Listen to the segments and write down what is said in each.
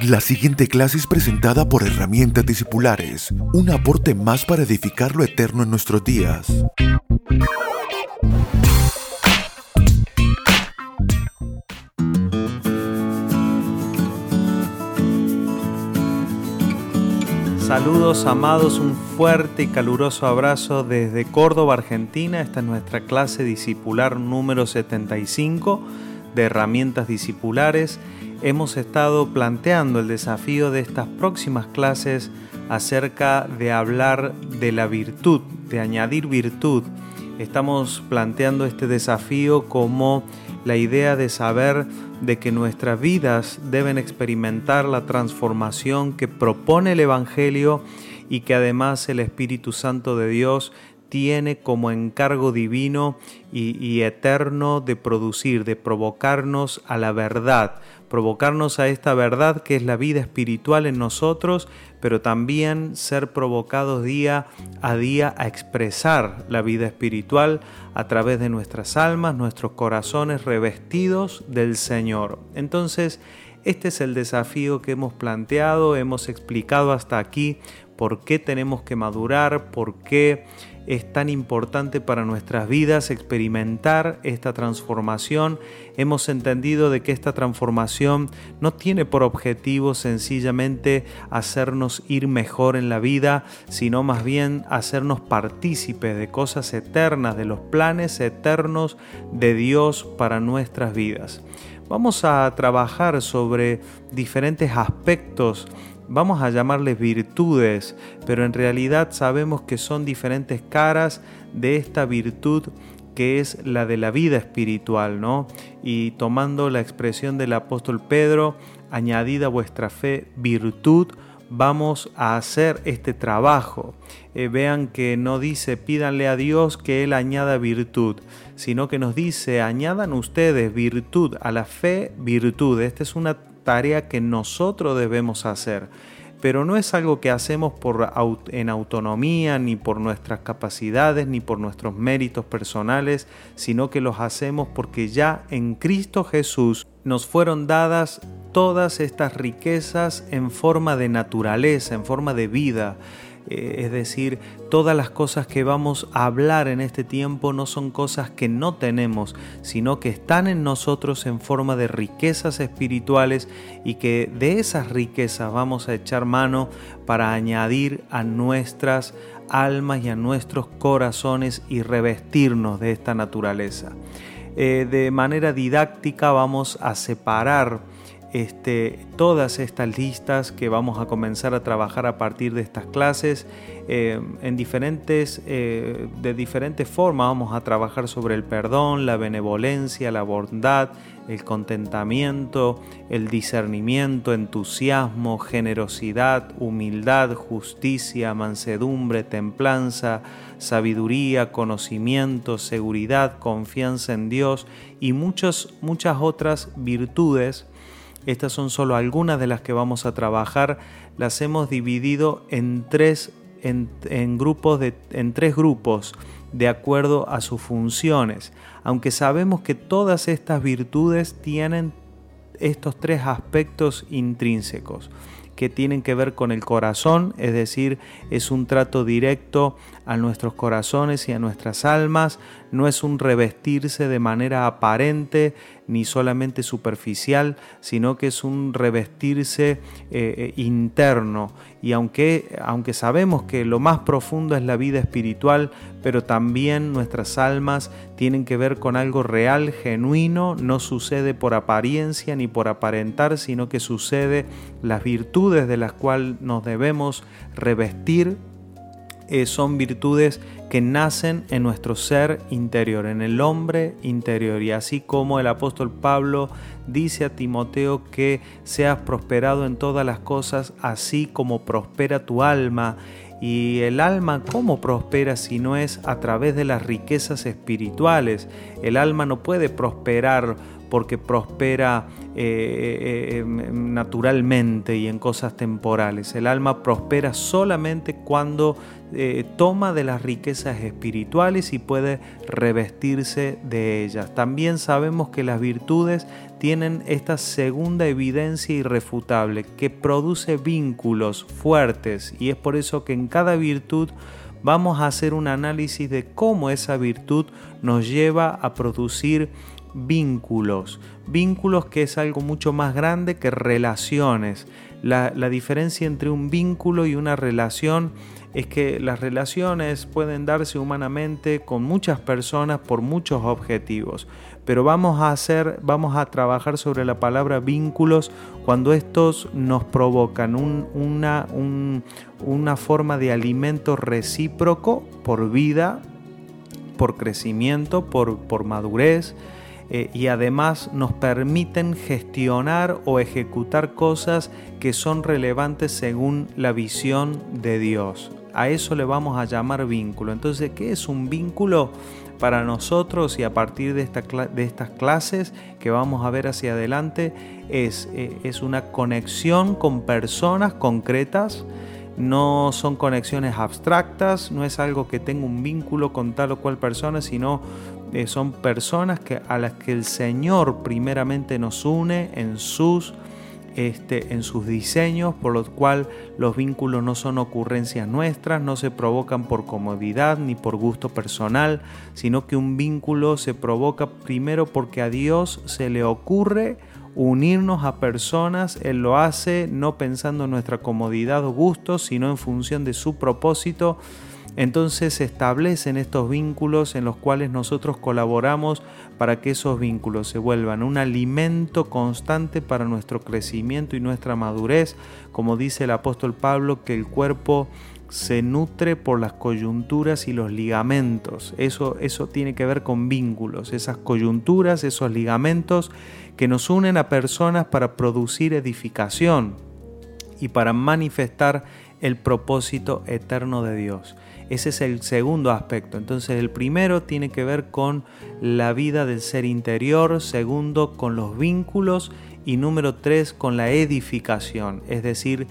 La siguiente clase es presentada por Herramientas Discipulares, un aporte más para edificar lo eterno en nuestros días. Saludos amados, un fuerte y caluroso abrazo desde Córdoba, Argentina. Esta es nuestra clase discipular número 75 de herramientas discipulares. Hemos estado planteando el desafío de estas próximas clases acerca de hablar de la virtud, de añadir virtud. Estamos planteando este desafío como la idea de saber de que nuestras vidas deben experimentar la transformación que propone el Evangelio y que además el Espíritu Santo de Dios tiene como encargo divino y, eterno de producir, de provocarnos a la verdad, provocarnos a esta verdad que es la vida espiritual en nosotros, pero también ser provocados día a día a expresar la vida espiritual a través de nuestras almas, nuestros corazones revestidos del Señor. Entonces, este es el desafío que hemos planteado, hemos explicado hasta aquí por qué tenemos que madurar, por qué es tan importante para nuestras vidas experimentar esta transformación. Hemos entendido de que esta transformación no tiene por objetivo sencillamente hacernos ir mejor en la vida, sino más bien hacernos partícipes de cosas eternas, de los planes eternos de Dios para nuestras vidas. Vamos a trabajar sobre diferentes aspectos vamos a llamarles virtudes, pero en realidad sabemos que son diferentes caras de esta virtud que es la de la vida espiritual, ¿no? Y tomando la expresión del apóstol Pedro, añadida vuestra fe virtud, vamos a hacer este trabajo. Eh, vean que no dice pídanle a Dios que Él añada virtud, sino que nos dice añadan ustedes virtud a la fe, virtud. Esta es una tarea que nosotros debemos hacer. Pero no es algo que hacemos por, en autonomía, ni por nuestras capacidades, ni por nuestros méritos personales, sino que los hacemos porque ya en Cristo Jesús nos fueron dadas todas estas riquezas en forma de naturaleza, en forma de vida. Eh, es decir, todas las cosas que vamos a hablar en este tiempo no son cosas que no tenemos, sino que están en nosotros en forma de riquezas espirituales y que de esas riquezas vamos a echar mano para añadir a nuestras almas y a nuestros corazones y revestirnos de esta naturaleza. Eh, de manera didáctica vamos a separar este, todas estas listas que vamos a comenzar a trabajar a partir de estas clases eh, en diferentes, eh, de diferentes formas vamos a trabajar sobre el perdón, la benevolencia, la bondad, el contentamiento, el discernimiento, entusiasmo, generosidad, humildad, justicia, mansedumbre, templanza, sabiduría, conocimiento, seguridad, confianza en Dios y muchas, muchas otras virtudes estas son solo algunas de las que vamos a trabajar. Las hemos dividido en tres, en, grupos de, en tres grupos de acuerdo a sus funciones. Aunque sabemos que todas estas virtudes tienen estos tres aspectos intrínsecos que tienen que ver con el corazón, es decir, es un trato directo a nuestros corazones y a nuestras almas, no es un revestirse de manera aparente ni solamente superficial, sino que es un revestirse eh, eh, interno. Y aunque, aunque sabemos que lo más profundo es la vida espiritual, pero también nuestras almas tienen que ver con algo real, genuino, no sucede por apariencia ni por aparentar, sino que sucede las virtudes de las cuales nos debemos revestir eh, son virtudes que nacen en nuestro ser interior, en el hombre interior. Y así como el apóstol Pablo dice a Timoteo que seas prosperado en todas las cosas, así como prospera tu alma. Y el alma, ¿cómo prospera si no es a través de las riquezas espirituales? El alma no puede prosperar porque prospera eh, eh, em, naturalmente y en cosas temporales. El alma prospera solamente cuando eh, toma de las riquezas espirituales y puede revestirse de ellas. También sabemos que las virtudes tienen esta segunda evidencia irrefutable que produce vínculos fuertes y es por eso que en cada virtud vamos a hacer un análisis de cómo esa virtud nos lleva a producir vínculos, vínculos que es algo mucho más grande que relaciones. La, diferencia entre un vínculo y una relación es que las relaciones pueden darse humanamente con muchas personas por muchos objetivos, pero vamos a hacer, vamos a trabajar sobre la palabra vínculos cuando estos nos provocan una, una forma de alimento recíproco por vida, por crecimiento, por, por madurez, eh, y además nos permiten gestionar o ejecutar cosas que son relevantes según la visión de Dios. A eso le vamos a llamar vínculo. Entonces, ¿qué es un vínculo? Para nosotros y a partir de, de estas clases que vamos a ver hacia adelante, es, eh, es una conexión con personas concretas, no son conexiones abstractas, no es algo que tenga un vínculo con tal o cual persona, sino eh, son personas que, a las que el Señor primeramente nos une en sus, este, en sus diseños, por lo cual los vínculos no son ocurrencias nuestras, no se provocan por comodidad ni por gusto personal, sino que un vínculo se provoca primero porque a Dios se le ocurre unirnos a personas, Él lo hace no pensando en nuestra comodidad o gusto, sino en función de su propósito entonces se establecen estos vínculos en los cuales nosotros colaboramos para que esos vínculos se vuelvan un alimento constante para nuestro crecimiento y nuestra madurez, como dice el apóstol Pablo, que el cuerpo se nutre por las coyunturas y los ligamentos. Eso, eso tiene que ver con vínculos, esas coyunturas, esos ligamentos que nos unen a personas para producir edificación y para manifestar el propósito eterno de Dios. Ese es el segundo aspecto. Entonces el primero tiene que ver con la vida del ser interior, segundo con los vínculos y número tres con la edificación. Es decir,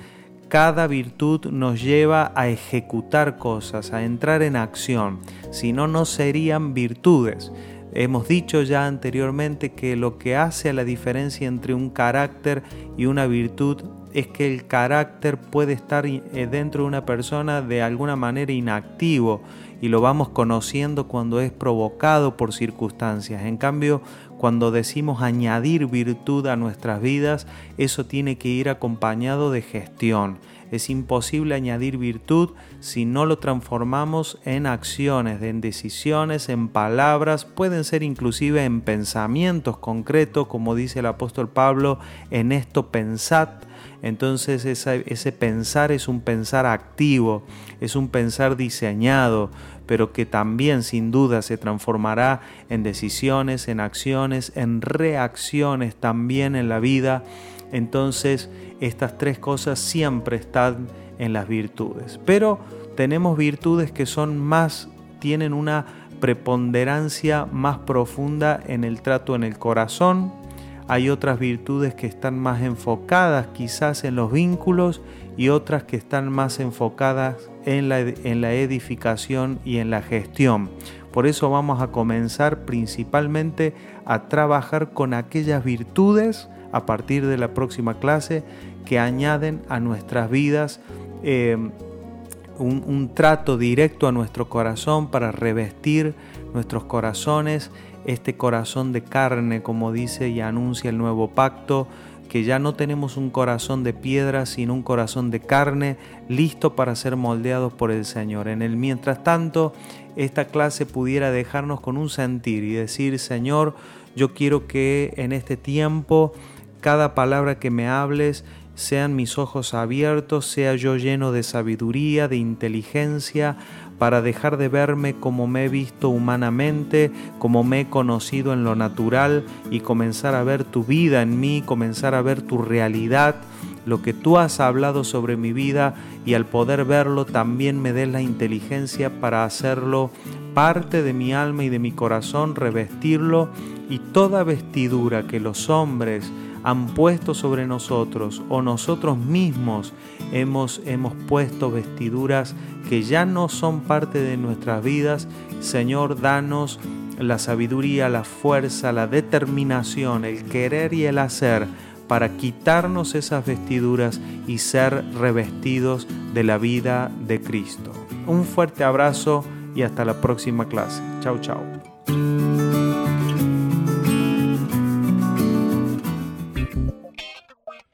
cada virtud nos lleva a ejecutar cosas, a entrar en acción. Si no, no serían virtudes. Hemos dicho ya anteriormente que lo que hace la diferencia entre un carácter y una virtud es que el carácter puede estar eh, dentro de una persona de alguna manera inactivo y lo vamos conociendo cuando es provocado por circunstancias. En cambio, cuando decimos añadir virtud a nuestras vidas, eso tiene que ir acompañado de gestión. Es imposible añadir virtud si no lo transformamos en acciones, en decisiones, en palabras, pueden ser inclusive en pensamientos concretos, como dice el apóstol Pablo, en esto pensad entonces ese pensar es un pensar activo, es un pensar diseñado, pero que también sin duda se transformará en decisiones, en acciones, en reacciones también en la vida. Entonces estas tres cosas siempre están en las virtudes. Pero tenemos virtudes que son más, tienen una preponderancia más profunda en el trato en el corazón, hay otras virtudes que están más enfocadas quizás en los vínculos y otras que están más enfocadas en la, en la edificación y en la gestión. Por eso vamos a comenzar principalmente a trabajar con aquellas virtudes a partir de la próxima clase que añaden a nuestras vidas eh, un, un trato directo a nuestro corazón para revestir nuestros corazones este corazón de carne, como dice y anuncia el nuevo pacto, que ya no tenemos un corazón de piedra, sino un corazón de carne, listo para ser moldeados por el Señor. En el mientras tanto, esta clase pudiera dejarnos con un sentir y decir, Señor, yo quiero que en este tiempo cada palabra que me hables sean mis ojos abiertos, sea yo lleno de sabiduría, de inteligencia, para dejar de verme como me he visto humanamente, como me he conocido en lo natural y comenzar a ver tu vida en mí, comenzar a ver tu realidad, lo que tú has hablado sobre mi vida y al poder verlo también me des la inteligencia para hacerlo parte de mi alma y de mi corazón, revestirlo y toda vestidura que los hombres han puesto sobre nosotros o nosotros mismos hemos, hemos puesto vestiduras que ya no son parte de nuestras vidas. Señor, danos la sabiduría, la fuerza, la determinación, el querer y el hacer para quitarnos esas vestiduras y ser revestidos de la vida de Cristo. Un fuerte abrazo y hasta la próxima clase. Chao, chao.